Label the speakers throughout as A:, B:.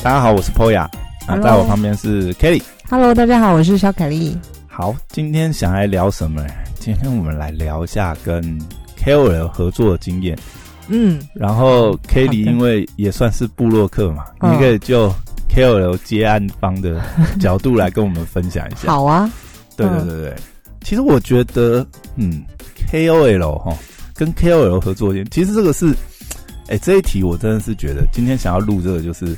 A: 大家好，我是 Poya，啊，在我旁边是 Kelly。
B: Hello，大家好，我是小凯丽。
A: 好，今天想来聊什么呢？今天我们来聊一下跟 KOL 合作的经验。
B: 嗯，
A: 然后 Kelly 因为也算是部落客嘛，
B: 嗯
A: 你可以就 KOL 接案方的角度来跟我们分享一下。
B: 好啊，
A: 对对对对，其实我觉得，嗯，KOL 哈跟 KOL 合作，其实这个是，哎、这一题我真的是觉得今天想要录这个就是，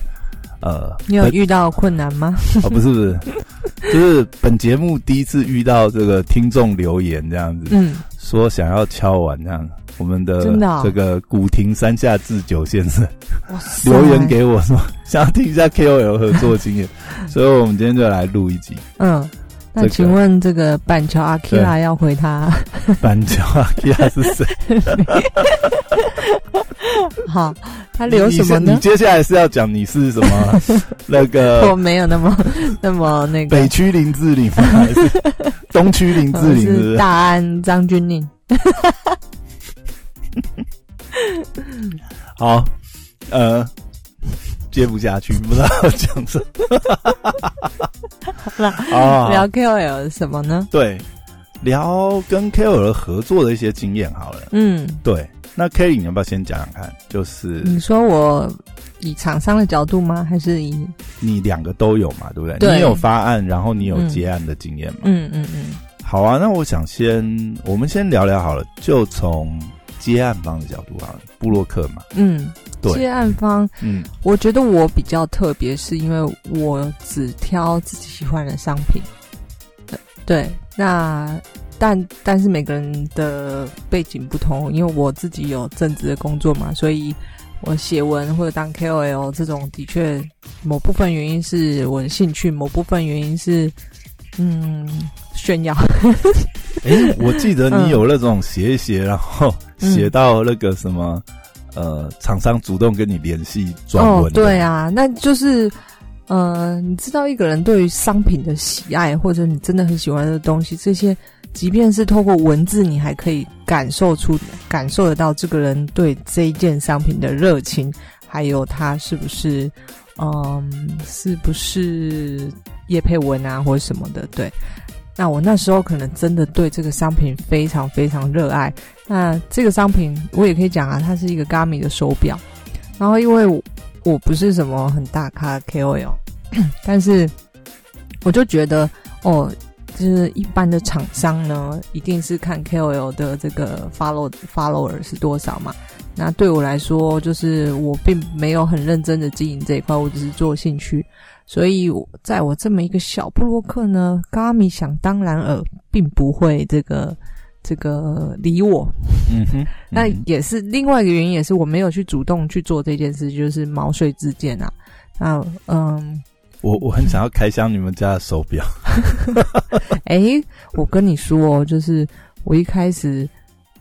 A: 呃，
B: 你有遇到困难吗？
A: 哦，不是不是，就是本节目第一次遇到这个听众留言这样子，
B: 嗯，
A: 说想要敲完这样，我们的这个古亭山下智久先生 留言给我说想要听一下 KOL 合作经验，所以我们今天就来录一集
B: 嗯，那请问这个板桥阿 KIA 要回他？
A: 板桥阿 KIA 是谁？
B: 好，他留什么呢？
A: 你接下来是要讲你是什么 那个我
B: 没有那么那么那个
A: 北，区林志玲吗？还是东区林志玲？是
B: 大安张钧甯。
A: 好，呃，接不下去，不知道讲什么。啊
B: 聊 KOL 什么呢？
A: 对，聊跟 KOL 合作的一些经验好了。
B: 嗯，
A: 对，那 Kelly 你要不要先讲讲看？就是
B: 你说我以厂商的角度吗？还是以
A: 你两个都有嘛，对不对？
B: 对
A: 你有发案，然后你有接案的经验嘛？
B: 嗯嗯嗯
A: 好啊，那我想先我们先聊聊好了，就从接案方的角度好了，布洛克嘛，
B: 嗯，
A: 对
B: 接案方
A: 嗯
B: 我觉得我比较特别，是因为我只挑自己喜欢的商品。对对，那但但是每个人的背景不同，因为我自己有正职的工作嘛，所以我写文或者当 KOL 这种，的确某部分原因是我的兴趣，某部分原因是嗯炫耀。
A: 诶，我记得你有那种写一写，然后
B: 嗯
A: 写到那个什么，呃，厂商主动跟你联系转
B: 哦
A: 文，哦，
B: 对啊，那就是，呃，你知道一个人对于商品的喜爱，或者你真的很喜欢的东西，这些，即便是透过文字，你还可以感受出、感受得到这个人对这一件商品的热情，还有他是不是，嗯，是不是叶配文啊，或者什么的，对。那我那时候可能真的对这个商品非常非常热爱。那这个商品我也可以讲啊，它是一个 Gami 的手表。然后因为我不是什么很大咖 KOL，但是我就觉得哦，就是一般的厂商呢，一定是看 KOL 的这个 follow follower 是多少嘛。那对我来说，就是我并没有很认真的经营这一块，我只是做兴趣。所以在我这么一个小布洛克呢，Gami 想当然尔，并不会这个这个理我。
A: 嗯哼，
B: 那
A: 嗯哼
B: 也是另外一个原因，也是我没有去主动去做这件事，就是毛遂自荐啊。那嗯，
A: 我我很想要开箱你们家的手表，
B: 诶，我跟你说哦，就是我一开始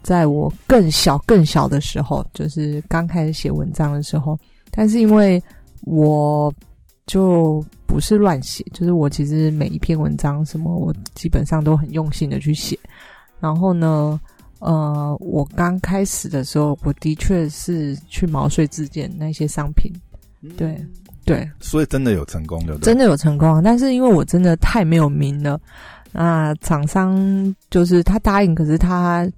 B: 在我更小更小的时候，就是刚开始写文章的时候，但是因为我就不是乱写，就是我其实每一篇文章什么，我基本上都很用心的去写。然后呢，呃，我刚开始的时候，我的确是去毛遂自荐那些商品，对对，
A: 所以真的有成功，的？
B: 真的有成功啊！但是因为我真的太没有名了，那厂商就是他答应，可是他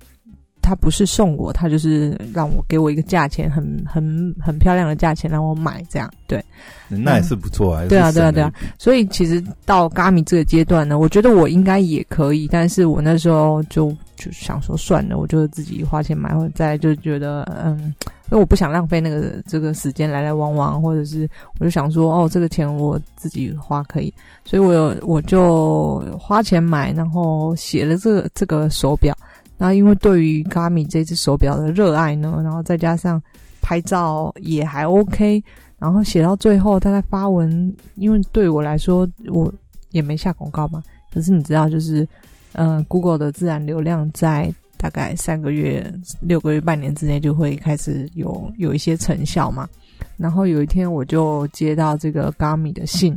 B: 他不是送我，他就是让我给我一个价钱，很很很漂亮的价钱让我买，这样对。
A: 那也是不错啊。
B: 对啊对啊对啊所以其实到 Gami 这个阶段呢，我觉得我应该也可以，但是我那时候就就想说算了，我就自己花钱买，或者再就觉得嗯，因为我不想浪费那个这个时间来来往往，或者是我就想说哦，这个钱我自己花可以，所以我有我就花钱买，然后写了这个这个手表，然后因为对于 Gami 这只手表的热爱呢，然后再加上拍照也还 OK。然后写到最后，大概发文，因为对我来说，我也没下广告嘛。可是你知道，就是呃，Google 的自然流量在大概三个月、六个月、半年之内就会开始有有一些成效嘛。然后有一天，我就接到这个 Gami 的信，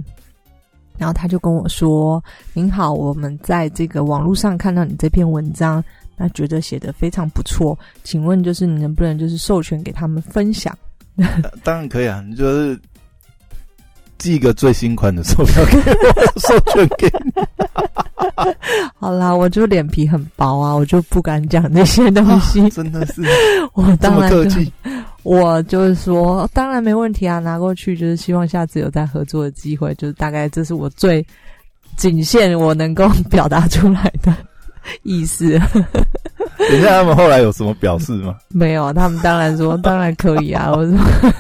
B: 然后他就跟我说：“您好，我们在这个网络上看到你这篇文章，那觉得写的非常不错，请问就是你能不能就是授权给他们分享？”
A: 当然可以啊，你就是寄一个最新款的手表给我，授权给你。
B: 好啦，我就脸皮很薄啊，我就不敢讲那些东西。
A: 真的是
B: 我当然就
A: 客气，
B: 我就是说，当然没问题啊，拿过去就是希望下次有再合作的机会，就是大概这是我最仅限我能够表达出来的意思。
A: 等一下他们后来有什么表示吗？
B: 没有，他们当然说 当然可以啊，我说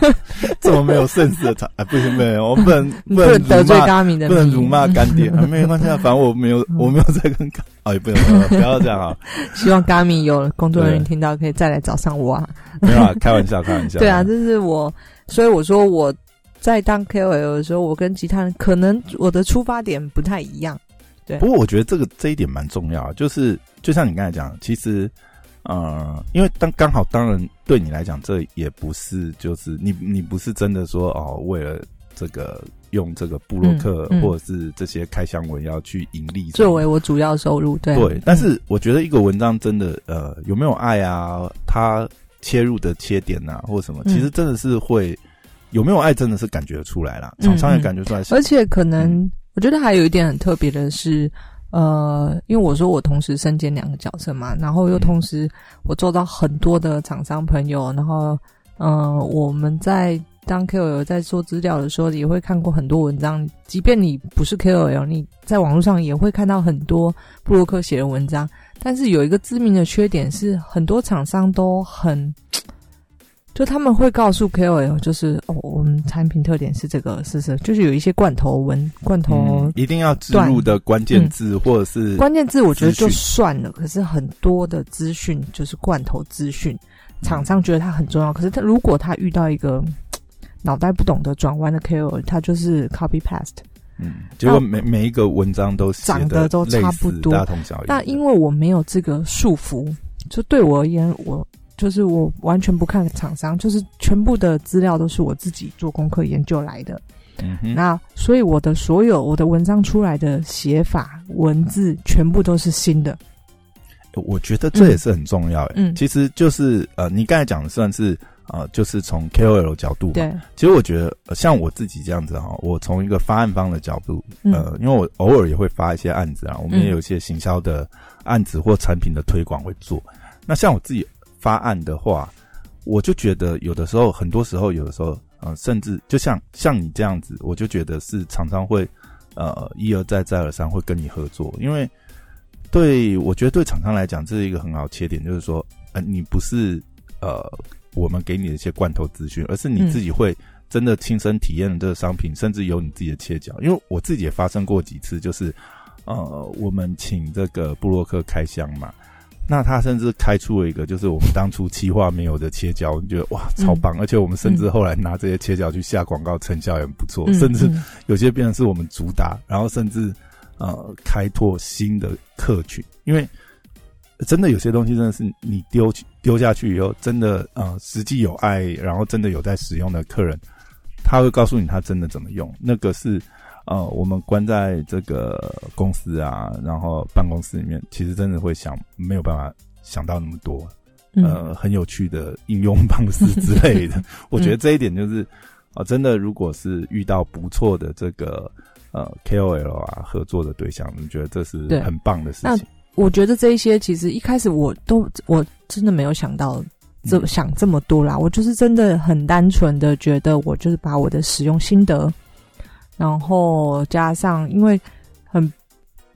A: 这么没有绅士的场，哎，不行，不行，我 不能不
B: 不能得罪，咖米的
A: 不能辱骂干爹，啊没关系啊，反正我没有，我没有在跟干，哦，也不能，不要这样啊，
B: 希望咖米有工作人员听到可以再来找上我啊。
A: 没有啊，开玩笑，开玩笑。
B: 对啊，这是我，所以我说我在当 KOL 的时候，我跟其他人可能我的出发点不太一样。
A: 不过我觉得这个这一点蛮重要，就是就像你刚才讲，其实呃，因为当刚好当然对你来讲，这也不是就是你你不是真的说哦，为了这个用这个布洛克、
B: 嗯嗯。
A: 或者是这些开箱文要去盈利
B: 作为我主要收入，对。
A: 对，但是我觉得一个文章真的呃有没有爱啊，它切入的切点啊，或者什么，
B: 嗯。
A: 其实真的是会有没有爱，真的是感觉出来啦，
B: 嗯
A: 厂商也感觉出来。
B: 而且可能、
A: 嗯
B: 我觉得还有一点很特别的是，呃，因为我说我同时身兼两个角色嘛，然后又同时我做到很多的厂商朋友，然后呃，我们在当 KOL 在做资料的时候，也会看过很多文章。即便你不是 KOL，你在网络上也会看到很多布洛克写的文章。但是有一个致命的缺点是，很多厂商都很，就他们会告诉 KOL，就是哦，我们产品特点是这个，是是，就是有一些罐头文、罐头
A: 嗯、一定要植入的关键字，或者是
B: 关键字，我觉得就算了。可是很多的资讯就是罐头资讯，厂商觉得它很重要。可是他如果他遇到一个脑袋不懂得转弯的 KOL，他就是 copy paste。
A: 嗯，结果每每一个文章都写
B: 长得都差不多
A: 大同小异。
B: 但因为我没有这个束缚，就对我而言，我就是我完全不看厂商，就是全部的资料都是我自己做功课研究来的。
A: 嗯哼，
B: 那所以我的所有我的文章出来的写法、文字，全部都是新的。
A: 我觉得这也是很重要。
B: 嗯
A: 其实就是呃，你刚才讲的算是呃，就是从 KOL 角度嘛。
B: 对，
A: 其实我觉得，呃像我自己这样子哈，我从一个发案方的角度，
B: 嗯
A: 呃，因为我偶尔也会发一些案子啊，我们也有一些行销的案子或产品的推广会做。那像我自己发案的话，我就觉得有的时候，很多时候，有的时候，呃，甚至就像像你这样子，我就觉得是常常会呃一而再再而三会跟你合作，因为对我觉得对厂商来讲，这是一个很好切点，就是说，呃，你不是呃我们给你的一些罐头资讯，而是你
B: 嗯
A: 自己会真的亲身体验了这个商品，甚至有你自己的切角。因为我自己也发生过几次，就是呃，我们请这个布洛克开箱嘛，那他甚至开出了一个就是我们当初企划没有的切角，你觉得哇超棒，而且我们甚至后来拿这些切角去下广告，成效也很不错，
B: 嗯
A: 甚至
B: 嗯。
A: 有些变成是我们主打，然后甚至呃开拓新的客群，因为真的有些东西真的是你丢丢下去以后，真的呃实际有爱，然后真的有在使用的客人，他会告诉你他真的怎么用，那个是呃我们关在这个公司啊，然后办公室里面，其实真的会想没有办法想到那么多，
B: 嗯
A: 呃，很有趣的应用方式之类的。我觉得这一点就是，啊、真的，如果是遇到不错的这个呃 KOL 啊合作的对象，我觉得这是很棒的事
B: 那
A: 情。
B: 我觉得这一些其实一开始我都我真的没有想到这、
A: 嗯
B: 想这么多啦，我就是真的很单纯的觉得我就是把我的使用心得，然后加上因为很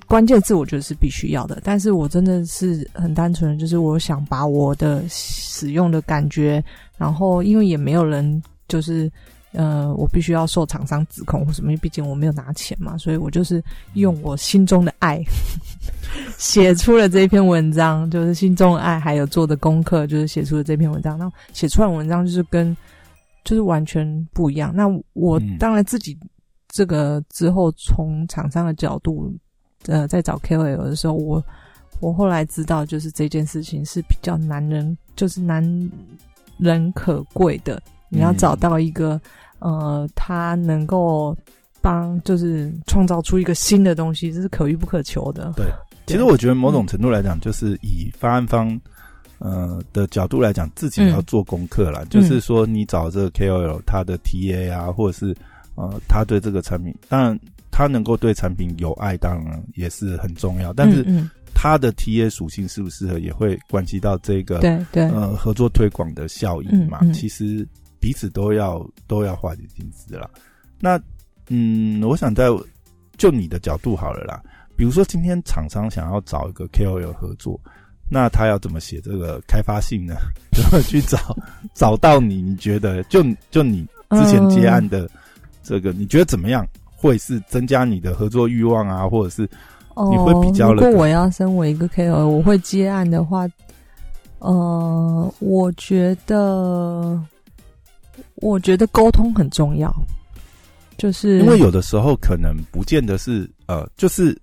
B: 关键字我觉得是必须要的，但是我真的是很单纯，就是我想把我的使用的感觉，然后因为也没有人就是。呃，我必须要受厂商指控或什么，因为毕竟我没有拿钱嘛，所以我就是用我心中的爱 写出了这篇文章，就是心中的爱，还有做的功课，就是写出了这篇文章。那写出来的文章就是跟就是完全不一样。那我
A: 嗯
B: 当然自己这个之后从厂商的角度，呃，在找 KOL 的时候，我我后来知道，就是这件事情是比较难人，就是难人可贵的。你要
A: 嗯
B: 找到一个、呃，他能够帮，就是创造出一个新的东西，这是可遇不可求的。
A: 对，其实我觉得某种程度来讲，就是以发案方呃的角度来讲，自己要做功课啦。就是说，你找这个 KOL 他的 TA 啊，或者是呃，他对这个产品，当然他能够对产品有爱，当然也是很重要。但是他的 T A 属性适不适合，也会关系到这个
B: 对对
A: 呃合作推广的效益嘛。其实彼此都要都要花点心思了。那嗯，我想在就你的角度好了啦。比如说今天厂商想要找一个 K O L 合作，那他要怎么写这个开发信呢？怎么去找找到你？你觉得就就你之前接案的？这个你觉得怎么样？会是增加你的合作欲望啊，或者是你会比较？
B: 如果我要身为一个 KOL，我会接案的话，呃，我觉得，我觉得沟通很重要，就是
A: 因为有的时候可能不见得是呃，就是。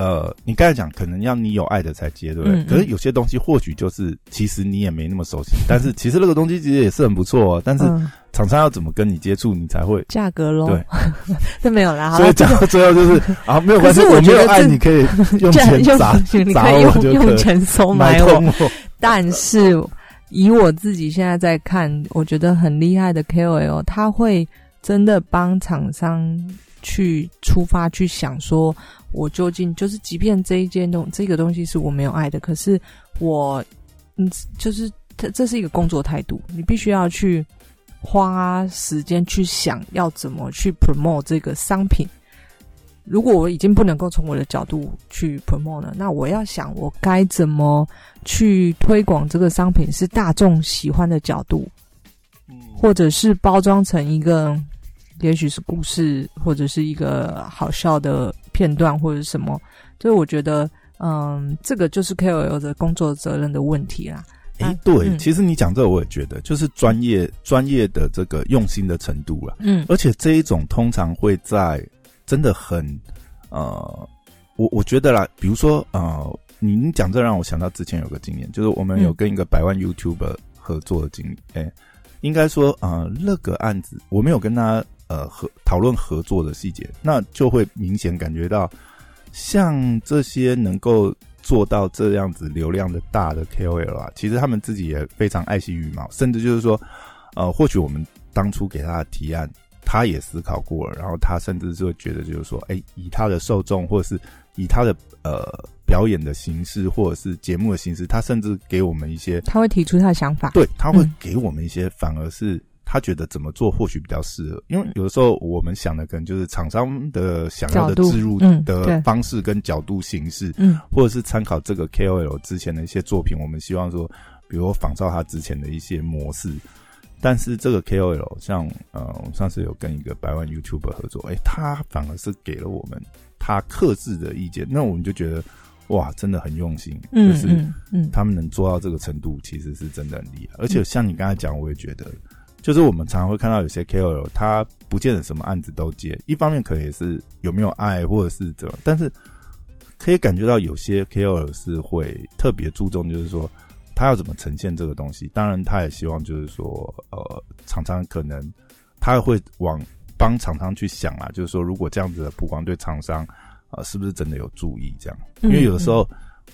A: 呃，你刚才讲可能要你有爱的才接，对不对？可是有些东西或许就是其实你也没那么熟悉，但是其实那个东西其实也是很不错哦。但是厂商要怎么跟你接触，你才会
B: 价格喽？
A: 对，
B: 这没有啦。
A: 所以讲到最后就是啊，没有关系，我没有爱你可以用钱砸砸我就
B: 用钱收买我。但是以我自己现在在看，我觉得很厉害的 KOL，他会真的帮厂商去出发去想说。我究竟就是，即便这一件东这个东西是我没有爱的，可是我，嗯，就是这这是一个工作态度，你必须要去花时间去想要怎么去 promote 这个商品。如果我已经不能够从我的角度去 promote 了，那我要想我该怎么去推广这个商品是大众喜欢的角度，或者是包装成一个。也许是故事，或者是一个好笑的片段，或者什么，所以我觉得，嗯，这个就是 KOL 的工作责任的问题啦。
A: 哎，对，其实你讲这个，我也觉得，就是专业专业的这个用心的程度了。嗯，而且这一种通常会在真的很，呃，我我觉得啦，比如说，呃，您讲这让我想到之前有个经验，就是我们有跟一个百万 YouTube 合作的经历。哎，应该说，呃，那个案子我没有跟他。呃，合讨论合作的细节，那就会明显感觉到，像这些能够做到这样子流量的大的 KOL 啊，其实他们自己也非常爱惜羽毛，甚至就是说，呃，或许我们当初给他的提案，他也思考过了，然后他甚至就会觉得，就是说，哎，以他的受众，或者是以他的呃表演的形式，或者是节目的形式，他甚至给我们一些，
B: 他会提出他的想法，
A: 对他会给我们一些，反而是。他觉得怎么做或许比较适合，因为有的时候我们想的可能就是厂商的想要的植入的方式跟角度形式，嗯，或者是参考这个 KOL 之前的一些作品，我们希望说，比如仿照他之前的一些模式。但是这个 KOL 像呃，我上次有跟一个百万 YouTuber 合作，哎，他反而是给了我们他克制的意见，那我们就觉得哇，真的很用心，就是嗯，他们能做到这个程度，其实是真的很厉害。而且像你刚才讲，我也觉得。就是我们常常会看到有些 KOL，他不见得什么案子都接。一方面可能也是有没有爱，或者是怎么，但是可以感觉到有些 KOL 是会特别注重，就是说他要怎么呈现这个东西。当然，他也希望就是说，呃，厂商可能他会往帮厂商去想啊，就是说如果这样子的曝光对厂商啊，是不是真的有注意？这样，因为有的时候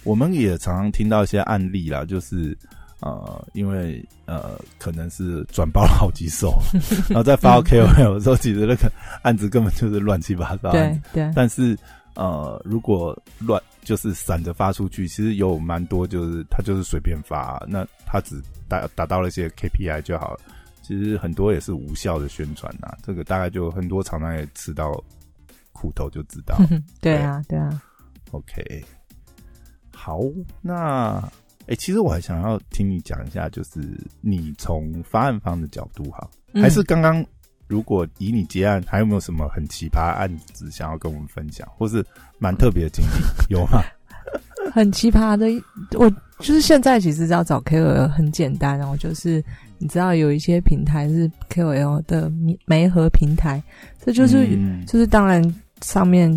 A: 我们也常常听到一些案例啦，就是。呃，因为呃，可能是转包了好几手，然后再发到 KOL 的时候，其实那个案子根本就是乱七八糟。
B: 对对。
A: 但是呃，如果乱就是散着发出去，其实有蛮多就是他就是随便发，那他只达达到了一些 KPI 就好了。其实很多也是无效的宣传呐，这个大概就很多厂商也吃到苦头就知道。
B: 对啊，对啊。
A: OK，好，那。哎，其实我还想要听你讲一下，就是你从发案方的角度哈，还是刚刚如果以你结案，还有没有什么很奇葩案子想要跟我们分享，或是蛮特别的经历 有吗？
B: 很奇葩的，我就是现在其实要找 KOL 很简单哦，就是你知道有一些平台是 KOL 的媒合平台，这就是就是当然上面。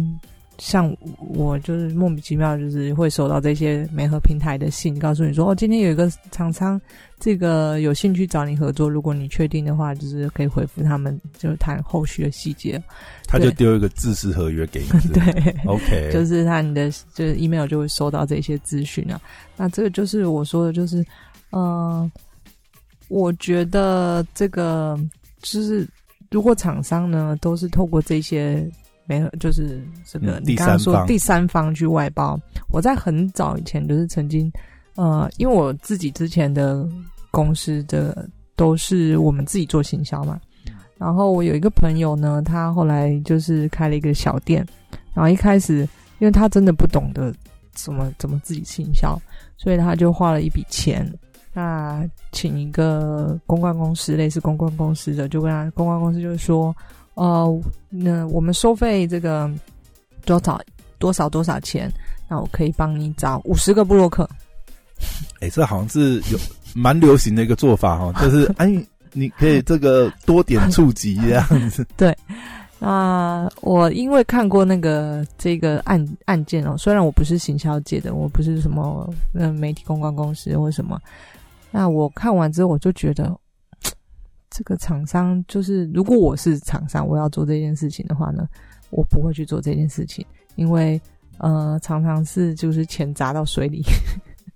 B: 像我就是莫名其妙，就是会收到这些媒合平台的信，告诉你说哦，今天有一个厂商，这个有兴趣找你合作，如果你确定的话，就是可以回复他们，就谈后续的细节。
A: 他就丢一个自式合约给你，
B: 对
A: ，OK，
B: 就是他你的就是 email 就会收到这些资讯啊。那这个就是我说的，就是嗯，我觉得这个就是如果厂商呢都是透过这些没有就是这个你刚刚说第三方去外包，我在很早以前就是曾经呃，因为我自己之前的公司的都是我们自己做行销嘛，然后我有一个朋友呢，他后来就是开了一个小店，然后一开始因为他真的不懂得怎么怎么自己行销，所以他就花了一笔钱。那请一个公关公司，类似公关公司的，就跟他公关公司就是说，呃，那我们收费这个多少多少多少钱？那我可以帮你找五十个布洛克。
A: 哎，这好像是有蛮流行的一个做法哈，就是哎，你可以这个多点触及这样子。
B: 对。那我因为看过那个这个案案件哦，虽然我不是行销界的，我不是什么呃媒体公关公司或什么。那我看完之后，我就觉得，这个厂商就是，如果我是厂商，我要做这件事情的话呢，我不会去做这件事情，因为呃，常常是就是钱砸到水里。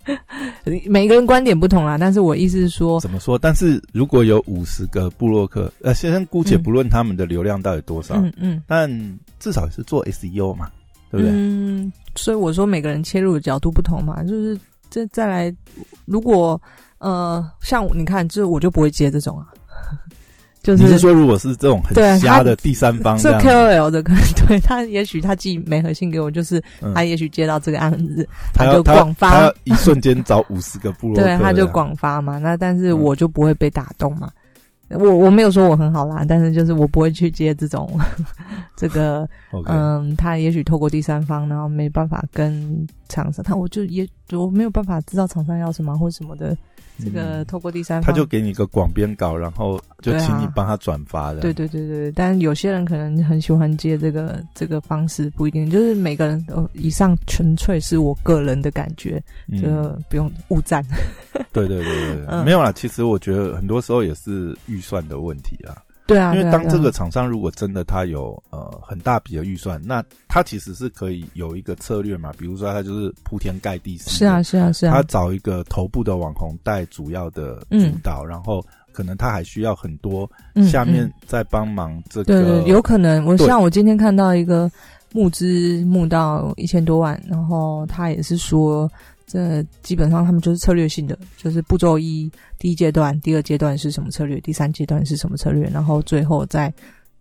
B: 每个人观点不同啦，但是我意思是说，
A: 怎么说？但是如果有五十个布洛克，呃，先生姑且不论他们的流量到底多少，嗯嗯，但至少是做 SEO 嘛，对不对？
B: 嗯，所以我说每个人切入的角度不同嘛，就是这再来，如果。呃，像你看，就我就不会接这种啊。就是
A: 你是说，如果是这种很瞎的第三方，
B: 是 KOL 的，可能对他也许他寄没核信给我，就是他也许接到这个案子，他就广发，
A: 他一瞬间找五十个部落，
B: 对，他就广发嘛。那但是我就不会被打动嘛。我我没有说我很好啦，但是就是我不会去接这种这个，嗯，他也许透过第三方，然后没办法跟厂商，他我就也我没有办法知道厂商要什么或什么的。这个透过第三方，
A: 他就给你一个广编稿，然后就请你帮他转发的。
B: 对对对对，但有些人可能很喜欢接这个这个方式，不一定就是每个人都。以上纯粹是我个人的感觉，就不用误赞。
A: 对对对对，没有啦。其实我觉得很多时候也是预算的问题啊。
B: 对啊，
A: 因为当这个厂商如果真的他有呃很大笔的预算，那他其实是可以有一个策略嘛，比如说他就是铺天盖地
B: 是啊是啊是啊，
A: 他找一个头部的网红带主要的主导，然后可能他还需要很多下面在帮忙这个，
B: 对对，有可能。我像我今天看到一个募资募到一千多万，然后他也是说。这基本上他们就是策略性的，就是步骤一，第一阶段，第二阶段是什么策略，第三阶段是什么策略，然后最后再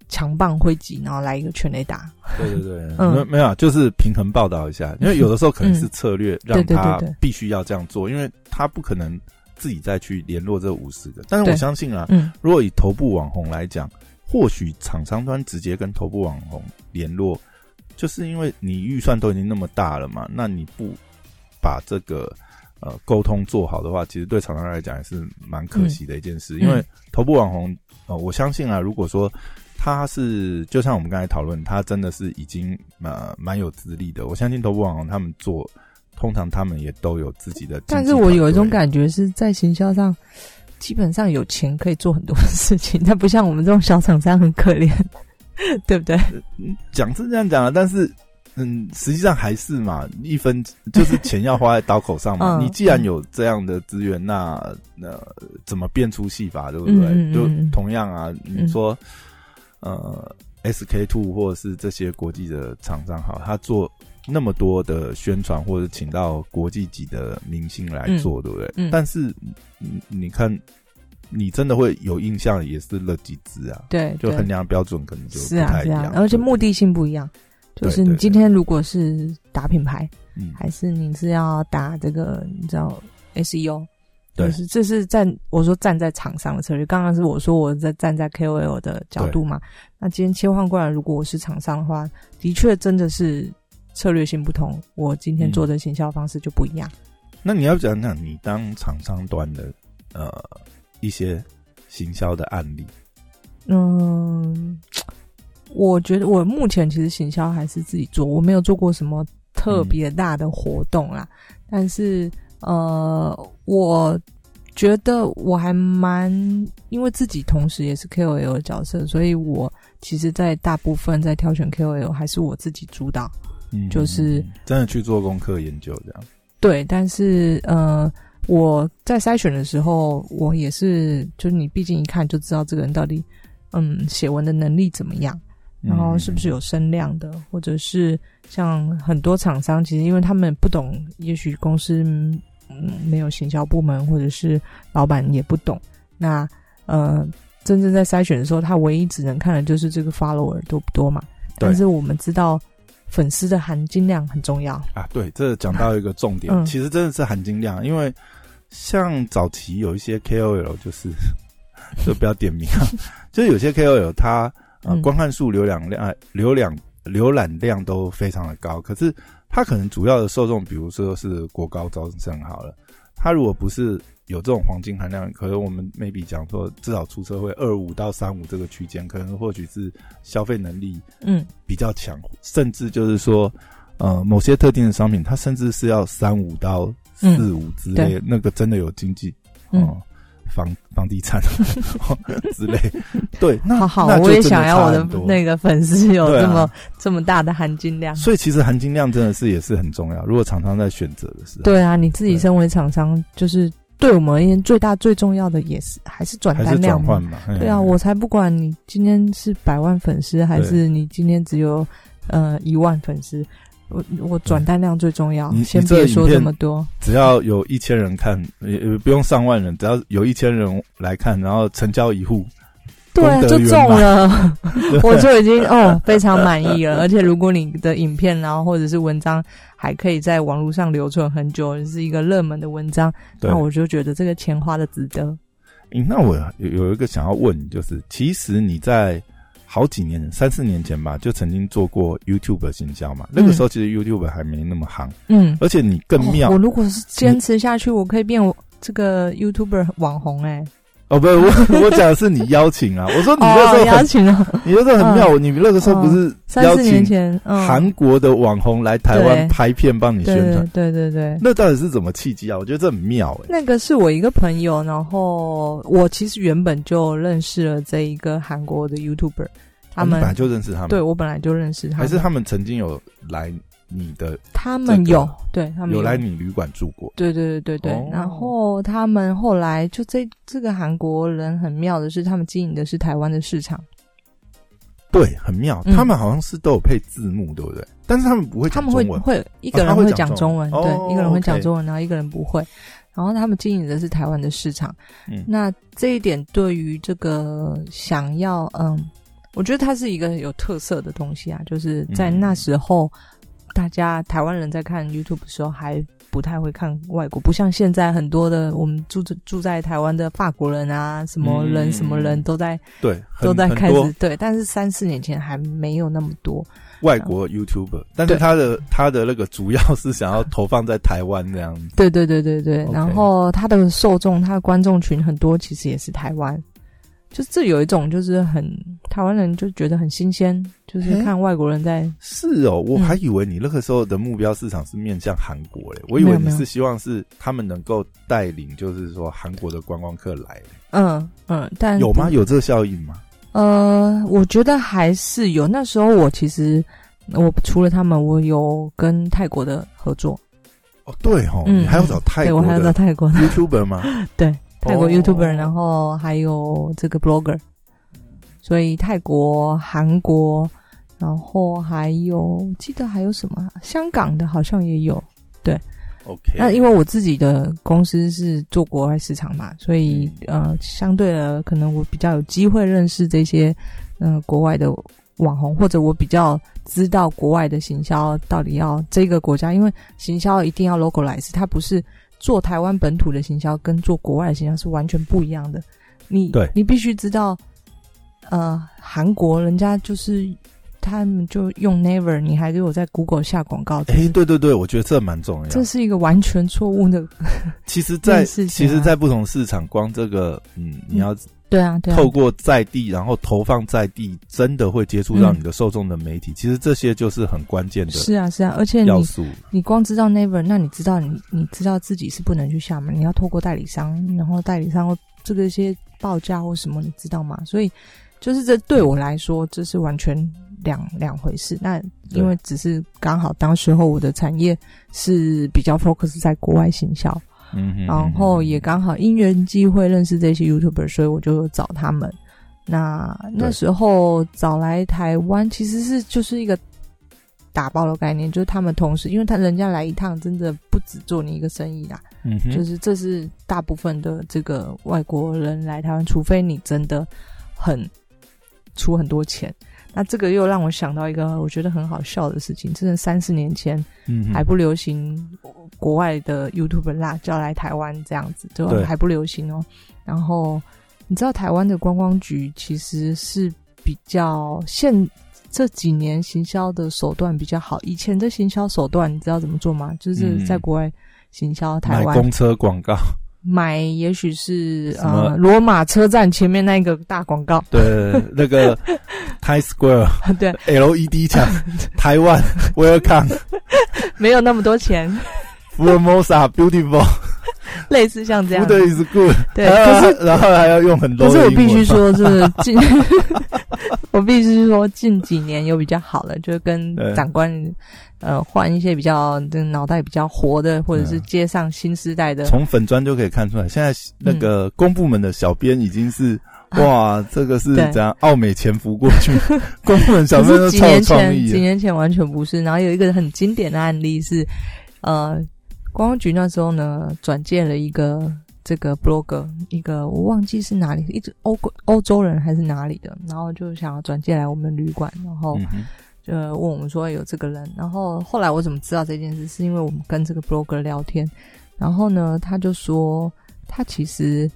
B: 强棒汇集，然后来一个全雷打。
A: 对对对，没没有，就是平衡报道一下，因为有的时候可能是策略让他必须要这样做，因为他不可能自己再去联络这五十个。但是我相信啊，如果以头部网红来讲，或许厂商端直接跟头部网红联络，就是因为你预算都已经那么大了嘛，那你不。把这个呃沟通做好的话，其实对厂商来讲也是蛮可惜的一件事。因为头部网红，呃，我相信啊，如果说他是就像我们刚才讨论，他真的是已经呃蛮有资历的，我相信头部网红他们做，通常他们也都有自己的。
B: 但是我有一种感觉是在行销上，基本上有钱可以做很多事情，但不像我们这种小厂商很可怜，对不对？
A: 讲是这样讲啊，但是。嗯，实际上还是嘛，一分就是钱要花在刀口上嘛。你既然有这样的资源，那那怎么变出戏法，对不对？就同样啊，你说呃，SK Two 或者是这些国际的厂商，好，他做那么多的宣传，或者请到国际级的明星来做，对不对？但是你看，你真的会有印象，也是那几支啊。
B: 对，
A: 就衡量标准可能就不太一样，
B: 而且目的性不一样。就是你今天如果是打品牌，还是你是要打这个，你知道 SEO，就是这是站我说站在厂商的策略。刚刚是我说我在站在 KOL 的角度嘛，那今天切换过来，如果我是厂商的话，的确真的是策略性不同，我今天做的行销方式就不一样。
A: 那你要讲讲你当厂商端的呃一些行销的案例，
B: 嗯。我觉得我目前其实行销还是自己做，我没有做过什么特别大的活动啦。但是呃，我觉得我还蛮，因为自己同时也是 KOL 的角色，所以我其实，在大部分在挑选 KOL 还是我自己主导，嗯，就是
A: 真的去做功课研究这样。
B: 对，但是呃，我在筛选的时候，我也是，就是你毕竟一看就知道这个人到底。嗯写文的能力怎么样，然后是不是有声量的，或者是像很多厂商，其实因为他们不懂，也许公司嗯没有行销部门，或者是老板也不懂，那呃真正在筛选的时候，他唯一只能看的就是这个 follower 多不多嘛。但是我们知道粉丝的含金量很重要
A: 啊。对，这讲到一个重点，其实真的是含金量，因为像早期有一些 KOL 就是。就不要点名啊！就是有些 KOL 他呃观看数、流量量、流量浏览量都非常的高，可是它可能主要的受众，比如说是国高招生好了，它如果不是有这种黄金含量，可能我们 maybe 讲说至少出社会二五到三五这个区间，可能或许是消费能力嗯。比较强，甚至就是说呃某些特定的商品，它甚至是要三五到四五之类，那个真的有经济哦。房房地产 之类，对，那
B: 好好，我也想要我的那个粉丝有这么这么大的含金量。
A: 所以其实含金量真的是也是很重要。如果厂商在选择的时候，
B: 对啊，你自己身为厂商，就是对我们而言最大最重要的也是还是转单量
A: 嘛。
B: 对啊，我才不管你今天是百万粉丝，还是你今天只有呃一万粉丝。我我转单量最重要，
A: 你
B: 先别说这么多，
A: 只要有一千人看，也也不用上万人，只要有一千人来看，然后成交一户，
B: 对，就中了，我就已经 哦非常满意了。而且如果你的影片，然后或者是文章还可以在网络上留存很久，是一个热门的文章，那我就觉得这个钱花的值得。
A: 那我有有一个想要问，就是其实你在。好几年，三四年前吧，就曾经做过 YouTube 行销嘛。那个时候其实 YouTube 还没那么行，嗯，而且你更妙。
B: 我如果是坚持下去，我可以变这个 YouTuber 网红哎。
A: 哦，不是我，我讲的是你邀请啊。我说你那时候
B: 邀请啊，
A: 你那时候很妙。你那个时候不是
B: 三四年前
A: 韩国的网红来台湾拍片帮你宣传？
B: 对对对。
A: 那到底是怎么契机啊？我觉得这很妙哎。
B: 那个是我一个朋友，然后我其实原本就认识了这一个韩国的 YouTuber，他们
A: 本来就认识他们。
B: 对我本来就认识他们，
A: 还是他们曾经有来。你的
B: 他们有对他们
A: 有来你旅馆住过，
B: 对对对对对。然后他们后来就这这个韩国人很妙的是，他们经营的是台湾的市场，
A: 对，很妙。他们好像是都有配字幕，对不对？但是他们不会，
B: 他们会会一个人会讲中文，对，一个人会讲中文，然后一个人不会。然后他们经营的是台湾的市场，嗯，那这一点对于这个想要嗯，我觉得它是一个有特色的东西啊，就是在那时候。大家台湾人在看 YouTube 的时候还不太会看外国，不像现在很多的我们住着住在台湾的法国人啊，什么人什么人都在
A: 对
B: 都在开始对，但是三四年前还没有那么多。
A: 外国 YouTuber，但是他的他的那个主要是想要投放在台湾这样子，
B: 对对对对对，然后他的受众他的观众群很多，其实也是台湾。就这有一种就是很台湾人就觉得很新鲜，就是看外国人在
A: 是哦，我还以为你那个时候的目标市场是面向韩国嘞，我以为你是希望是他们能够带领，就是说韩国的观光客来。
B: 嗯嗯，但
A: 有吗？有这个效应吗？
B: 呃，我觉得还是有。那时候我其实我除了他们，我有跟泰国的合作。
A: 哦，对哦，你还要找泰国，
B: 我还要找泰国的
A: YouTuber 吗？
B: 对。泰国 YouTuber，然后还有这个 Blogger，所以泰国、韩国，然后还有记得还有什么？香港的好像也有。对
A: ，OK。
B: 那因为我自己的公司是做国外市场嘛，所以呃，相对的可能我比较有机会认识这些嗯国外的网红，或者我比较知道国外的行销到底要这个国家，因为行销一定要 localize，它不是。做台湾本土的行销跟做国外的行销是完全不一样的。你
A: 对，
B: 你必须知道，呃，韩国人家就是他们就用 Never，你还给我在 Google 下广告。
A: 哎，对对对，我觉得这蛮重要。
B: 这是一个完全错误的。
A: 其实，在其实，在不同市场，光这个，嗯，你要。
B: 对啊，
A: 透过在地，然后投放在地，真的会接触到你的受众的媒体。其实这些就是很关键的。
B: 是啊，是啊，而且你你光知道 Never，那你知道你你知道自己是不能去厦门，你要透过代理商，然后代理商这个一些报价或什么，你知道吗？所以就是这对我来说，这是完全两两回事。那因为只是刚好当时候我的产业是比较 focus 在国外行销。嗯，然后也刚好因缘机会认识这些 YouTuber，所以我就找他们。那那时候找来台湾，其实是就是一个打包的概念，就是他们同时，因为他人家来一趟，真的不止做你一个生意啦，
A: 嗯哼，
B: 就是这是大部分的这个外国人来台湾，除非你真的很出很多钱。那这个又让我想到一个我觉得很好笑的事情，真的三四年前
A: 嗯
B: 还不流行国外的 YouTube 啦，叫来台湾这样子，就
A: 对。
B: 还不流行哦。然后你知道台湾的观光局其实是比较现这几年行销的手段比较好，以前的行销手段你知道怎么做吗？就是
A: 嗯。
B: 在国外行销台湾，
A: 买公车广告，
B: 买也许是呃罗马车站前面那个大广告，
A: 对，那个 Times Square
B: 对
A: ，LED 墙，台湾 Welcome
B: 没有那么多钱
A: ，Formosa Beautiful
B: 类似像这样
A: Food。is good，
B: 对，可是
A: 然后还要用很多
B: 可是我必须说，就是 近，我必须说近几年有比较好了，就是跟长官呃换一些比较这脑袋比较活的，或者是接上新时代的。
A: 从粉砖就可以看出来，现在那个公部门的小编已经是。
B: 嗯
A: 哇，这个是
B: 对
A: 怎样奥美潜伏过去？公部门小
B: 可
A: 编都超有
B: 是几年前，
A: 创意。
B: 几年前完全不是。然后有一个很经典的案例是，呃，观光局那时候呢转介了一个这个 blogger，一个我忘记是哪里，一直欧国欧洲人还是哪里的，然后就想要转介来我们旅馆，然后就问我们说有这个人，然后后来我怎么知道这件事？是因为我们跟这个 blogger 聊天，然后呢，他就说他其实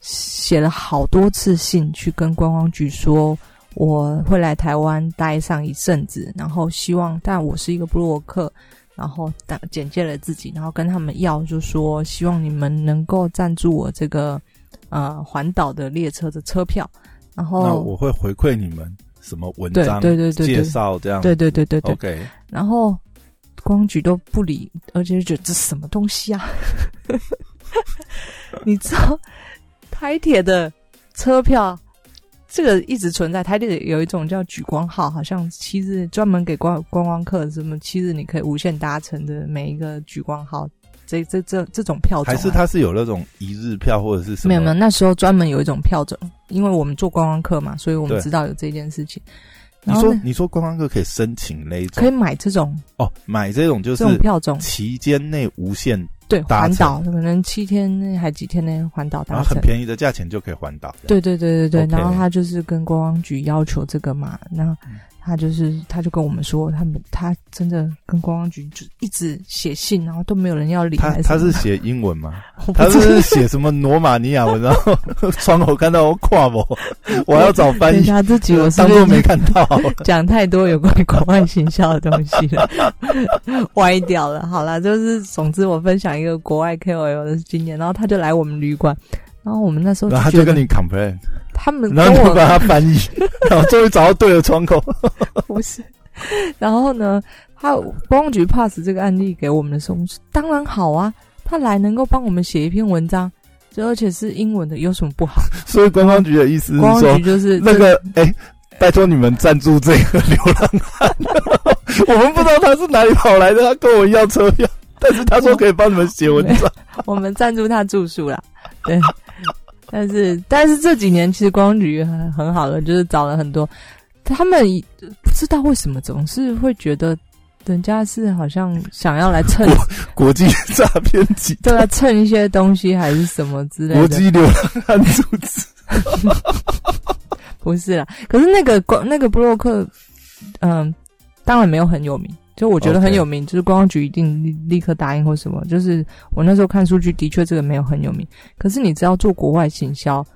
B: 写了好多次信去跟观光局说我会来台湾待上一阵子，然后希望，但我是一个布洛克，然后简简介了自己，然后跟他们要，就说希望你们能够赞助我这个呃环岛的列车的车票，然后
A: 那我会回馈你们什么文章
B: 对对对对
A: 介绍这样。
B: 对对对对对
A: ，，OK，
B: 然后公安局都不理，而且就觉得这什么东西啊？你知道 台铁的车票这个一直存在，台铁有一种叫举光号，好像七日专门给观观光客，什么七日你可以无限搭乘的每一个举光号，这这这这种票种、啊，
A: 还是它是有那种一日票或者是什么？
B: 没有没有，那时候专门有一种票种，因为我们做观光客嘛，所以我们知道有这件事情。
A: 你说你说观光客可以申请那一种
B: 可以买这种
A: 哦，买这种就是这
B: 种票种，
A: 期间内无限，
B: 对，环岛可能七天内还几天内环岛达成
A: 然后很。便宜的价钱就可以环岛。
B: 对对对对对然后他就是跟观光局要求这个嘛，那
A: 嗯
B: 他就是他就跟我们说，他们他真的跟观光局就一直写信，然后都没有人要理，
A: 他他是写英文吗？他是写什么罗马尼亚文？然后 窗口看到我跨我，我要找翻译，
B: 等一下这集我
A: 当做没看到。
B: 讲太多有关国外行销的东西了，歪掉了。好啦，就是总之我分享一个国外 KOL 的经验，然后他就来我们旅馆，然后我们那时候
A: 他就跟你 complain，
B: 他们
A: 然后
B: 我
A: 帮他翻译，然后终于找到对的窗口。
B: 不是。然后呢，他公安局 pass 这个案例给我们的时候，当然好啊，他来能够帮我们写一篇文章，就而且是英文的，有什么不好？
A: 所以观光局的意思是说
B: 局，就是
A: 那个哎、拜托你们赞助这个流浪汉，我们不知道他是哪里跑来的，他跟我要车票，但是他说可以帮你们写文章。
B: 我们赞助他住宿啦，对。但是但是这几年其实观光局很很好了，就是找了很多，他们不知道为什么总是会觉得人家是好像想要来蹭，
A: 国际诈骗集
B: 对啊，蹭一些东西还是什么之类的。
A: 国际流浪汉组织，
B: 不是啦，可是那个光那个布洛克，嗯，当然没有很有名。就我觉得很有名就是观光局一定立立刻答应或什么。就是我那时候看数据，的确这个没有很有名。可是你知道做国外行销，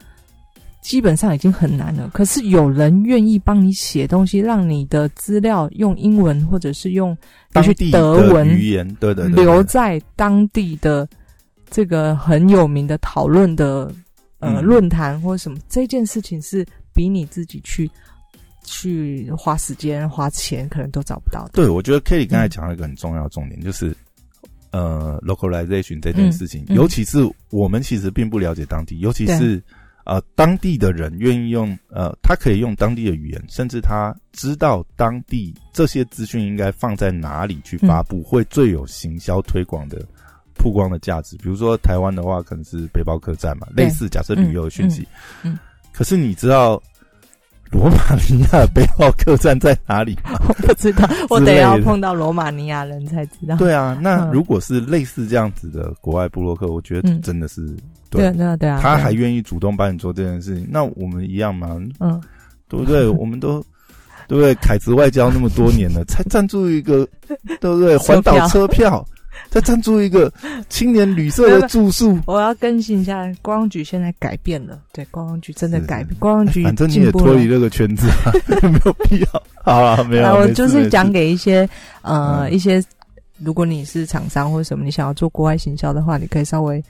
B: 基本上已经很难了。可是有人愿意帮你写东西，让你的资料用英文或者是用
A: 当地
B: 德文
A: 语言，对对对，
B: 留在当地的这个很有名的讨论的呃
A: 嗯
B: 论坛或者什么，这件事情是比你自己去去花时间花钱可能都找不到的。
A: 对，我觉得 Kelly 刚才
B: 嗯
A: 讲了一个很重要的重点，就是呃 localization 这件事情，
B: 嗯嗯。
A: 尤其是我们其实并不了解当地，尤其是呃当地的人愿意用呃，他可以用当地的语言，甚至他知道当地这些资讯应该放在哪里去发布，会最有行销推广的。曝光的价值，比如说台湾的话，可能是背包客栈嘛，
B: 对。
A: 类似假设旅游的讯息，
B: 嗯嗯。
A: 可是你知道，罗马尼亚背包客栈在哪里？
B: 我不知道，我得要碰到罗马尼亚人才知道。
A: 对啊，那如果是类似这样子的国外布洛克，我觉得真的是
B: 对对对啊，
A: 他还愿意主动帮你做这件事情，那我们一样吗？嗯，对不对？我们都对不对？凯子外交那么多年了，才赞助一个对不对？环岛车票。再赞助一个青年旅社的住宿，
B: 我要更新一下。观光局现在改变了，对，观光局真的改变。观光局
A: 反正你也脱离这个圈子，没有必要。好了，没有。
B: 我就是讲给一些呃一些，如果你是厂商或者什么，你想要做国外行销的话，你可以稍微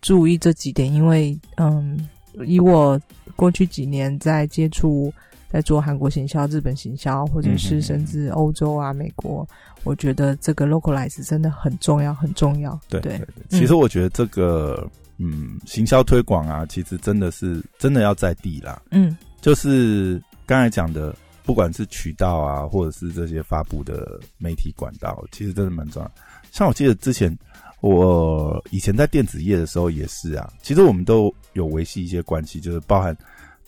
B: 注意这几点，因为嗯，以我过去几年在接触。在做韩国行销、日本行销，或者是甚至欧洲啊、美国，我觉得这个 localize 真的很重要，很重要。
A: 对对对，其实我觉得这个嗯，行销推广啊，其实真的是真的要在地啦。嗯，就是刚才讲的，不管是渠道啊，或者是这些发布的媒体管道，其实真的蛮重要。像我记得之前我以前在电子业的时候也是啊，其实我们都有维系一些关系，就是包含。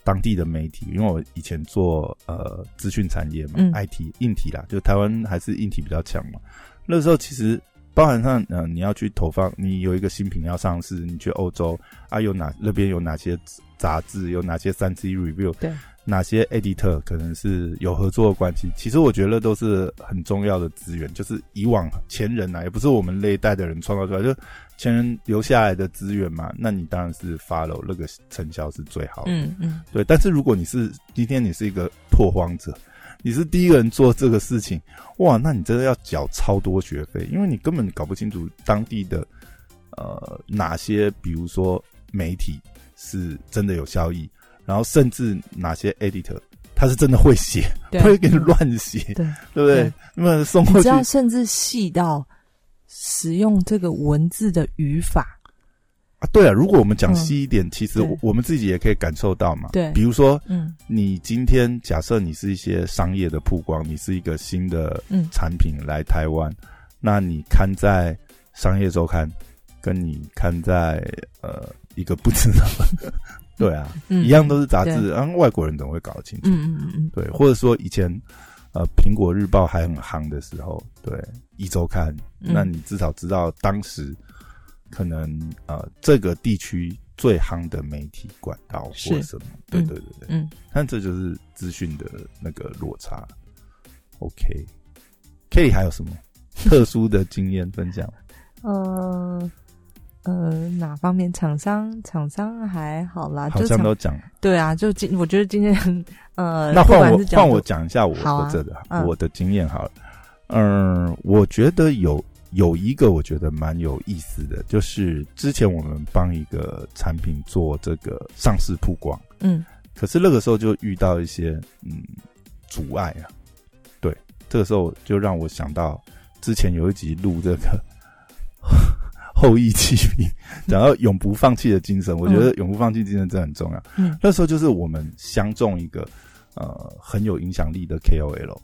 A: 当地的媒体，因为我以前做呃资讯产业嘛，IT 硬体啦，就台湾还是硬体比较强嘛。那时候其实包含上，呃，你要去投放，你有一个新品要上市，你去欧洲啊，有哪那边有哪些杂志，有哪些三 C review，
B: 对。
A: 哪些 editor 可能是有合作的关系？其实我觉得都是很重要的资源，就是以往前人啊，也不是我们那一代的人创造出来，就前人留下来的资源嘛。那你当然是 follow 那个成效是最好的。嗯嗯，对。但是如果你是今天你是一个拓荒者，你是第一个人做这个事情，哇，那你真的要缴超多学费，因为你根本搞不清楚当地的呃哪些，比如说媒体是真的有效益。然后甚至哪些 editor 他是真的会写，不会给你乱写，对对不对？那么送过去，
B: 知道甚至细到使用这个文字的语法
A: 啊。对啊，如果我们讲细一点，其实我们自己也可以感受到嘛。
B: 对，
A: 比如说，嗯，你今天假设你是一些商业的曝光，你是一个新的产品来台湾，那你看在商业周刊，跟你看在呃一个不知道。对啊，一样都是杂志，然后外国人怎么会搞得清楚？嗯嗯嗯，对，或者说以前，呃，苹果日报还很夯的时候，对，一周刊，那你至少知道当时可能呃这个地区最夯的媒体管道或什么？对对对对，嗯，但这就是资讯的那个落差。OK，K 还有什么 特殊的经验分享？
B: 呃。呃，哪方面厂商厂商还好啦，
A: 好像都讲
B: 对啊，就今我觉得今天呃，
A: 那换我换我讲一下我的这个我的经验好了。嗯，我觉得有有一个我觉得蛮有意思的，就是之前我们帮一个产品做这个上市曝光，嗯，可是那个时候就遇到一些嗯阻碍啊，对，这个时候就让我想到之前有一集录这个。后羿弃兵，讲到永不放弃的精神，我觉得永不放弃精神真的很重要。嗯，那时候就是我们相中一个呃很有影响力的 KOL，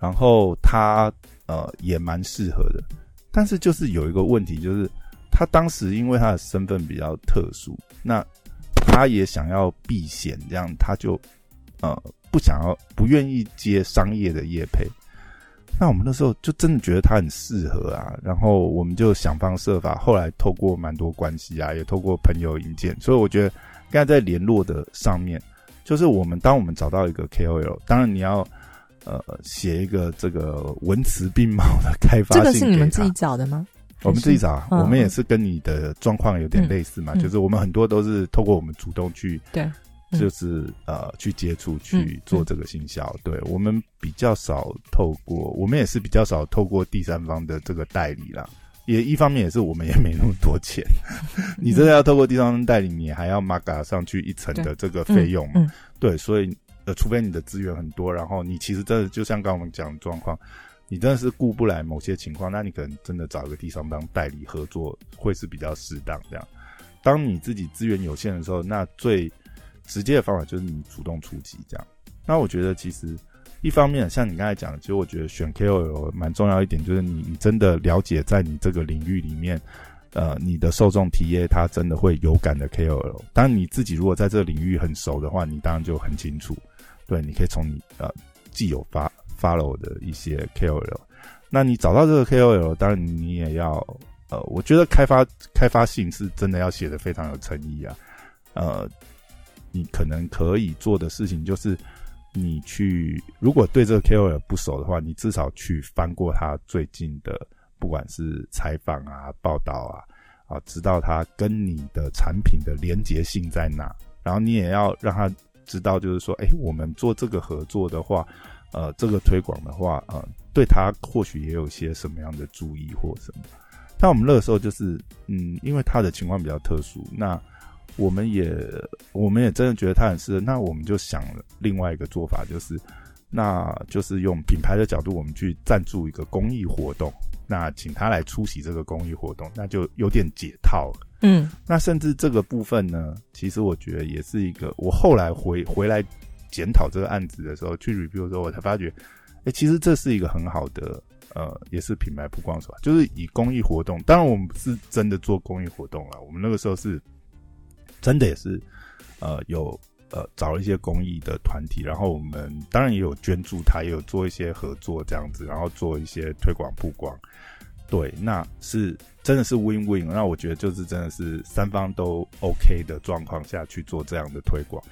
A: 然后他呃也蛮适合的，但是就是有一个问题，就是他当时因为他的身份比较特殊，那他也想要避险，这样他就呃不想要不愿意接商业的业配。那我们那时候就真的觉得他很适合啊，然后我们就想方设法，后来透过蛮多关系啊，也透过朋友引荐，所以我觉得刚才在联络的上面，就是我们当我们找到一个 KOL，当然你要呃写一个这个文词并茂的开发，这
B: 个是你们自己找的吗？
A: 我们自己找啊，我们也是跟你的状况有点类似嘛，就是我们很多都是透过我们主动去
B: 对。
A: 就是呃，去接触去做这个行销，对我们比较少透过，我们也是比较少透过第三方的这个代理啦。也一方面也是我们也没那么多钱，你真的要透过第三方代理，你还要 mark 上去一层的这个费用嘛？对，所以除非你的资源很多，然后你其实真的就像刚我们讲的状况，你真的是顾不来某些情况，那你可能真的找一个第三方代理合作会是比较适当这样。当你自己资源有限的时候，那最直接的方法就是你主动出击，这样。那我觉得其实一方面，像你刚才讲的，其实我觉得选 KOL 蛮重要一点，就是你你真的了解在你这个领域里面，呃，你的受众体验他真的会有感的 KOL。当然你自己如果在这个领域很熟的话，你当然就很清楚。对，你可以从你呃既有发 follow 的一些 KOL，那你找到这个 KOL，当然你也要呃，我觉得开发开发信是真的要写的非常有诚意啊。呃，你可能可以做的事情就是，你去如果对这个 KOL 不熟的话，你至少去翻过他最近的，不管是采访啊、报道啊，啊，知道他跟你的产品的连结性在哪。然后你也要让他知道，就是说，哎，我们做这个合作的话，呃，这个推广的话，呃，对他或许也有些什么样的注意或什么。但我们那个时候就是，嗯，因为他的情况比较特殊，那。我们也，我们也真的觉得他很适合，那我们就想了另外一个做法，就是，那就是用品牌的角度，我们去赞助一个公益活动，那请他来出席这个公益活动，那就有点解套了。
B: 嗯，
A: 那甚至这个部分呢，其实我觉得也是一个，我后来回回来检讨这个案子的时候，去 review 的时候，我才发觉，哎，其实这是一个很好的，呃，也是品牌曝光手法，就是以公益活动，当然我们是真的做公益活动了，我们那个时候是。真的也是，呃，有呃找了一些公益的团体，然后我们当然也有捐助，他也有做一些合作这样子，然后做一些推广曝光。对，那是真的是 win win。那我觉得就是真的是三方都 OK 的状况下去做这样的推广。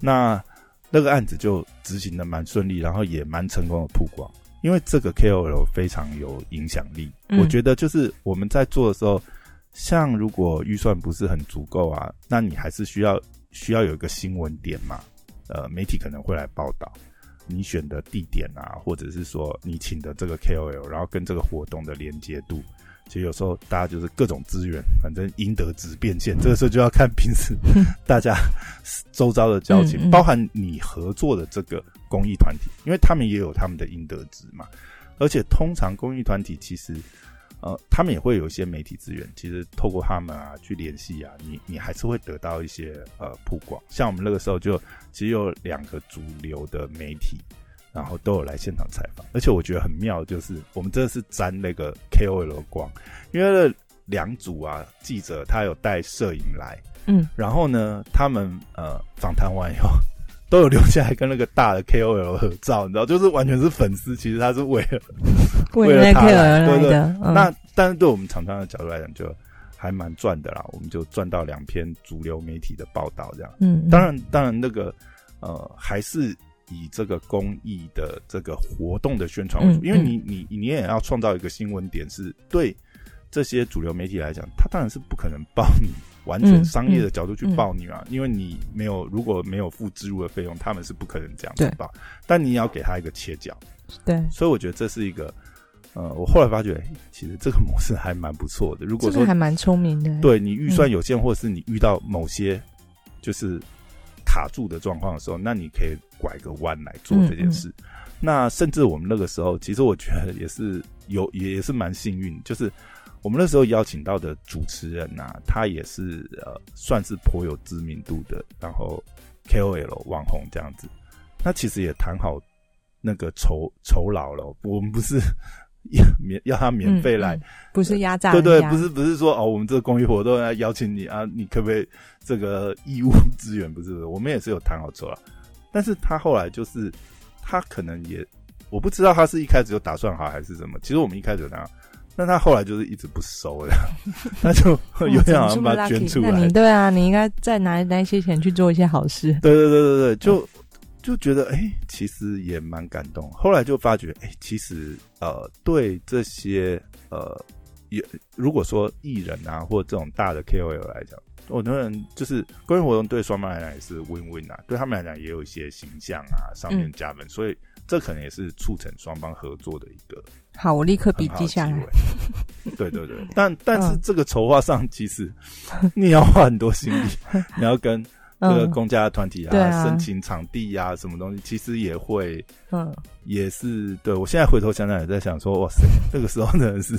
A: 那那个案子就执行的蛮顺利，然后也蛮成功的曝光，因为这个 KOL 非常有影响力。我觉得就是我们在做的时候。像如果预算不是很足够啊，那你还是需要需要有一个新闻点嘛，呃，媒体可能会来报道你选的地点啊，或者是说你请的这个 KOL，然后跟这个活动的连接度，其实有时候大家就是各种资源，反正应得值变现，这个时候就要看平时 大家周遭的交情，包含你合作的这个公益团体，因为他们也有他们的应得值嘛，而且通常公益团体其实。呃，他们也会有一些媒体资源，其实透过他们啊去联系啊，你你还是会得到一些呃曝光。像我们那个时候就其实有两个主流的媒体，然后都有来现场采访，而且我觉得很妙，就是我们真的是沾那个 KOL 的光，因为两组啊记者他有带摄影来，
B: 嗯，
A: 然后呢，他们呃访谈完以后。都有留下来跟那个大的 KOL 合照，你知道，就是完全是粉丝。其实他是为了
B: 为了他
A: 来
B: 的。
A: 那但是对我们厂商的角度来讲，就还蛮赚的啦。我们就赚到两篇主流媒体的报道，这样。
B: 嗯，
A: 当然，当然那个呃，还是以这个公益的这个活动的宣传为主，因为你你你也要创造一个新闻点，是对这些主流媒体来讲，他当然是不可能报你。完全商业的角度去报你啊，因为你没有如果没有付植入的费用，他们是不可能这样子报。但你也要给他一个切角，
B: 对。
A: 所以我觉得这是一个，呃，我后来发觉，其实这个模式还蛮不错的。如果说
B: 还蛮聪明的，
A: 对你预算有限，或者是你遇到某些就是卡住的状况的时候，那你可以拐个弯来做这件事。那甚至我们那个时候，其实我觉得也是有，也是蛮幸运，就是。我们那时候邀请到的主持人呐，他也是呃，算是颇有知名度的，然后 KOL 网红这样子。那其实也谈好那个酬酬劳了，我们不是免要他免费来，
B: 不是压榨，
A: 对对，不是不是说哦，我们这个公益活动要邀请你啊，你可不可以这个义务 资源？不是，我们也是有谈好酬劳。但是他后来就是他可能也，我不知道他是一开始就打算好还是什么。其实我们一开始呢。但他后来就是一直不收的，他就有点好像把它捐出来。
B: 你对啊，你应该再拿那些钱去做一些好事。
A: 对对对对对，就就觉得哎，其实也蛮感动。后来就发觉，哎，其实呃，对这些呃，也如果说艺人啊，或这种大的 KOL 来讲，很多人就是公益活动对双方来讲也是 win win 啊，对他们来讲也有一些形象啊上面加分，所以这可能也是促成双方合作的一个。
B: 好，我立刻笔记下来。
A: 对对对，但但是这个筹划上，其实 你要花很多心力，你要跟这个公家团体啊申请场地啊，什么东西，其实也会，
B: 嗯，
A: 也是。对我现在回头想想，也在想说，哇塞，那个时候真的是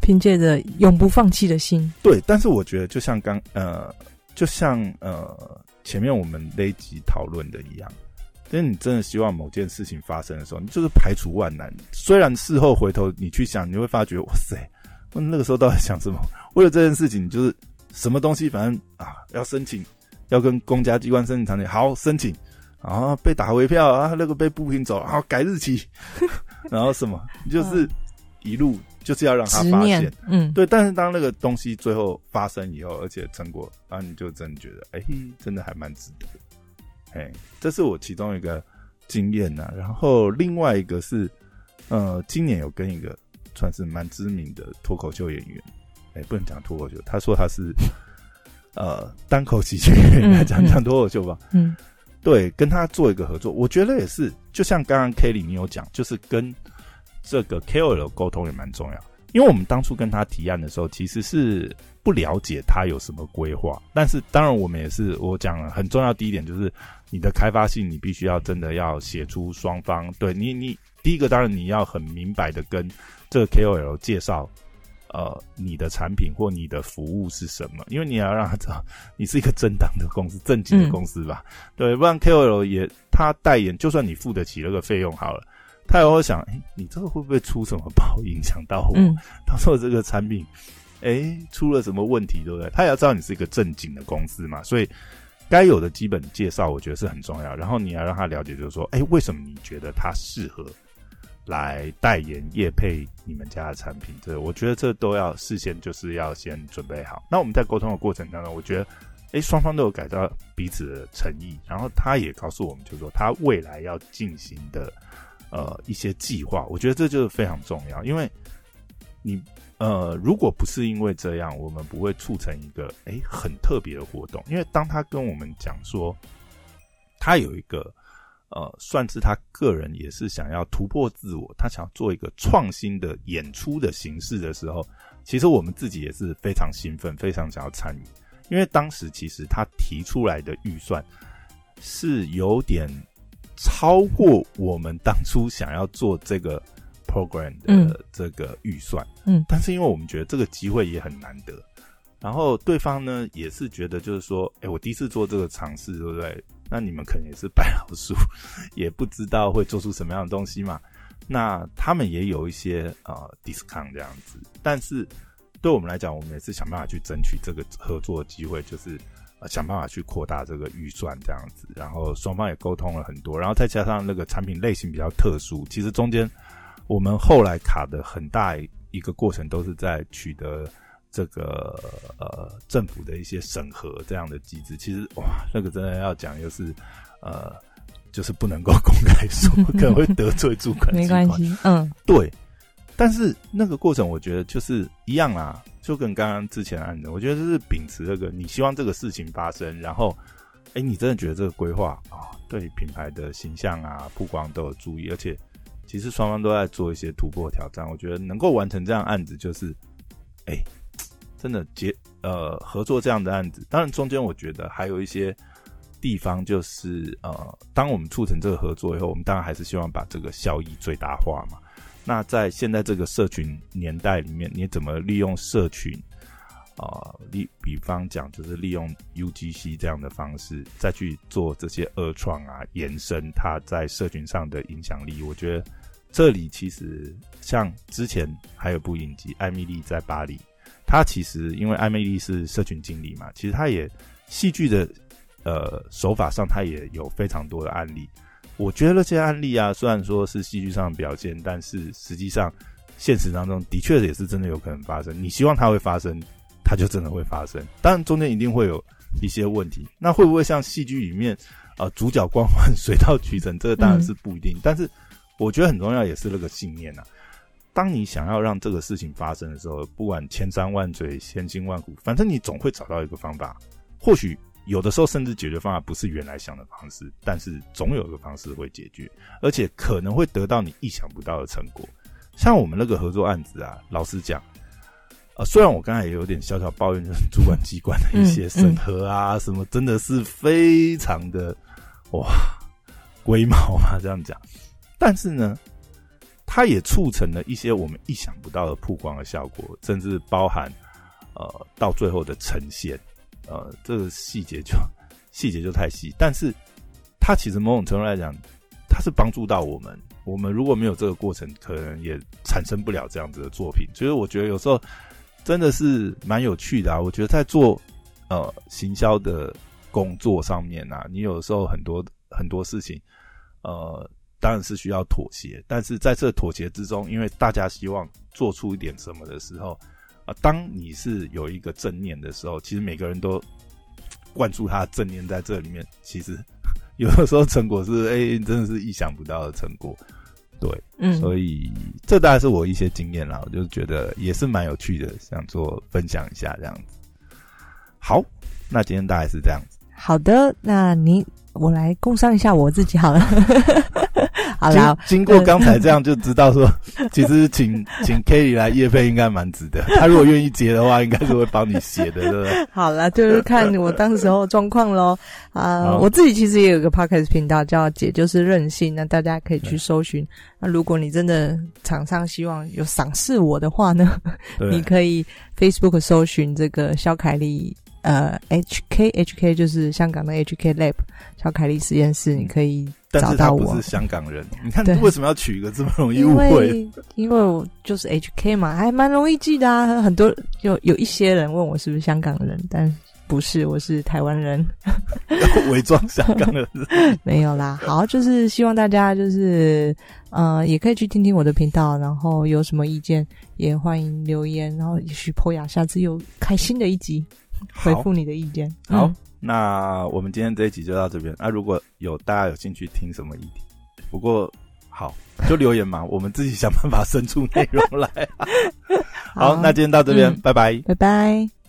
B: 凭借着永不放弃的心。
A: 对，但是我觉得，就像刚呃，就像呃前面我们那集讨论的一样。因为你真的希望某件事情发生的时候，你就是排除万难。虽然事后回头你去想，你会发觉，哇塞，我那个时候到底想什么？为了这件事情，就是什么东西，反正啊，要申请，要跟公家机关申请场地，好申请然后被打回票啊，那个被不平走，然后改日期，然后什么，就是一路就是要让他发现，
B: 嗯，
A: 对。但是当那个东西最后发生以后，而且成果，然后你就真的觉得，哎，真的还蛮值得。哎，这是我其中一个经验呐。然后另外一个是，呃，今年有跟一个算是蛮知名的脱口秀演员，哎，不能讲脱口秀，他说他是 呃单口喜剧演员来讲讲脱口秀吧，
B: 嗯。
A: 对，跟他做一个合作，我觉得也是，就像刚刚 K 里你有讲，就是跟这个 KOL 沟通也蛮重要。因为我们当初跟他提案的时候，其实是不了解他有什么规划。但是当然，我们也是我讲了很重要第一点，就是你的开发性，你必须要真的要写出双方对你，你第一个当然你要很明白的跟这个 KOL 介绍。呃，你的产品或你的服务是什么？因为你要让他知道你是一个正当的公司、正经的公司吧？对，不然 KOL 也他代言，就算你付得起那个费用好了，他也会想：哎，你这个会不会出什么包影响到我？到时候这个产品，哎，出了什么问题，对不对？他也要知道你是一个正经的公司嘛，所以该有的基本介绍，我觉得是很重要。然后你要让他了解，就是说，哎，为什么你觉得他适合？来代言、叶配你们家的产品，这我觉得这都要事先就是要先准备好。那我们在沟通的过程当中，我觉得，哎，双方都有改到彼此的诚意，然后他也告诉我们，就是说他未来要进行的呃一些计划，我觉得这就是非常重要。因为你呃，如果不是因为这样，我们不会促成一个哎很特别的活动。因为当他跟我们讲说，他有一个。呃，算是他个人也是想要突破自我，他想要做一个创新的演出的形式的时候，其实我们自己也是非常兴奋，非常想要参与。因为当时其实他提出来的预算是有点超过我们当初想要做这个 program 的这个预算，
B: 嗯，
A: 但是因为我们觉得这个机会也很难得，然后对方呢也是觉得就是说，哎，我第一次做这个尝试，对不对？那你们可能也是白老鼠，也不知道会做出什么样的东西嘛。那他们也有一些呃 discount 这样子，但是对我们来讲，我们也是想办法去争取这个合作机会，就是呃想办法去扩大这个预算这样子。然后双方也沟通了很多，然后再加上那个产品类型比较特殊，其实中间我们后来卡的很大一个过程都是在取得。这个呃，政府的一些审核这样的机制，其实哇，那个真的要讲，又是呃，就是不能够公开说，可能会得罪主管。
B: 没关系，嗯，
A: 对。但是那个过程，我觉得就是一样啊，就跟刚刚之前案子，我觉得就是秉持这个，你希望这个事情发生，然后，哎，你真的觉得这个规划啊，对品牌的形象啊、曝光都有注意，而且其实双方都在做一些突破挑战，我觉得能够完成这样案子，就是哎。真的结呃合作这样的案子，当然中间我觉得还有一些地方，就是呃，当我们促成这个合作以后，我们当然还是希望把这个效益最大化嘛。那在现在这个社群年代里面，你怎么利用社群啊？例比方讲，就是利用 UGC 这样的方式，再去做这些二创啊，延伸它在社群上的影响力。我觉得这里其实像之前还有部影集《艾米丽在巴黎》。她其实因为艾米丽是社群经理嘛，其实她也戏剧的呃手法上，她也有非常多的案例。我觉得这些案例啊，虽然说是戏剧上的表现，但是实际上现实当中的确也是真的有可能发生。你希望它会发生，它就真的会发生。当然中间一定会有一些问题，那会不会像戏剧里面啊主角光环水到渠成？这个当然是不一定。但是我觉得很重要也是那个信念呐。当你想要让这个事情发生的时候，不管千山万水、千辛万苦，反正你总会找到一个方法。或许有的时候，甚至解决方法不是原来想的方式，但是总有一个方式会解决，而且可能会得到你意想不到的成果。像我们那个合作案子啊，老实讲，呃，虽然我刚才也有点小小抱怨，就是主管机关的一些审核啊，什么真的是非常的哇龟毛啊，这样讲，但是呢。它也促成了一些我们意想不到的曝光的效果，甚至包含呃到最后的呈现，呃这个细节就细节就太细，但是它其实某种程度来讲，它是帮助到我们。我们如果没有这个过程，可能也产生不了这样子的作品。所以我觉得有时候真的是蛮有趣的啊。我觉得在做呃行销的工作上面啊，你有时候很多很多事情，呃，当然是需要妥协，但是在这妥协之中，因为大家希望做出一点什么的时候，啊，当你是有一个正念的时候，其实每个人都灌注他的正念在这里面，其实有的时候成果是 哎，真的是意想不到的成果。对，
B: 嗯，
A: 所以这大概是我一些经验啦，我就觉得也是蛮有趣的，想做分享一下这样子。好，那今天大概是这样子。
B: 好的，那你我来共商一下我自己好了。好
A: 经
B: 啦，
A: 经过刚才这样就知道说，其实请请 Kelly 来夜配应该蛮值得。他如果愿意接的话，应该是会帮你写的，对不对？
B: 好了，就是看我当时候状况喽。啊、
A: 好
B: 我自己其实也有个 podcast 频道叫“姐就是任性”，那大家可以去搜寻。那如果你真的厂商希望有赏识我的话呢，你可以 Facebook 搜寻这个肖凯丽。呃，HK HK 就是香港的 HK Lab 肖凯丽实验室，你可以
A: 但
B: 找到我
A: 是他不是。香港人，你看
B: 对
A: 为什么要取一个这么容易误会？
B: 为因为我就是 HK 嘛，还蛮容易记的啊。很多有有一些人问我是不是香港人，但不是，我是台湾人。
A: 要 伪装香港人，
B: 没有啦，好，就是希望大家就是呃，也可以去听听我的频道，然后有什么意见也欢迎留言，然后也许破雅下次又开新的一集回复你的意见。
A: 好
B: 嗯，
A: 那我们今天这一集就到这边。那、如果有大家有兴趣听什么议题，不过好就留言嘛，我们自己想办法生出内容来。好，那今天到这边，
B: 嗯
A: 拜拜。
B: 拜拜。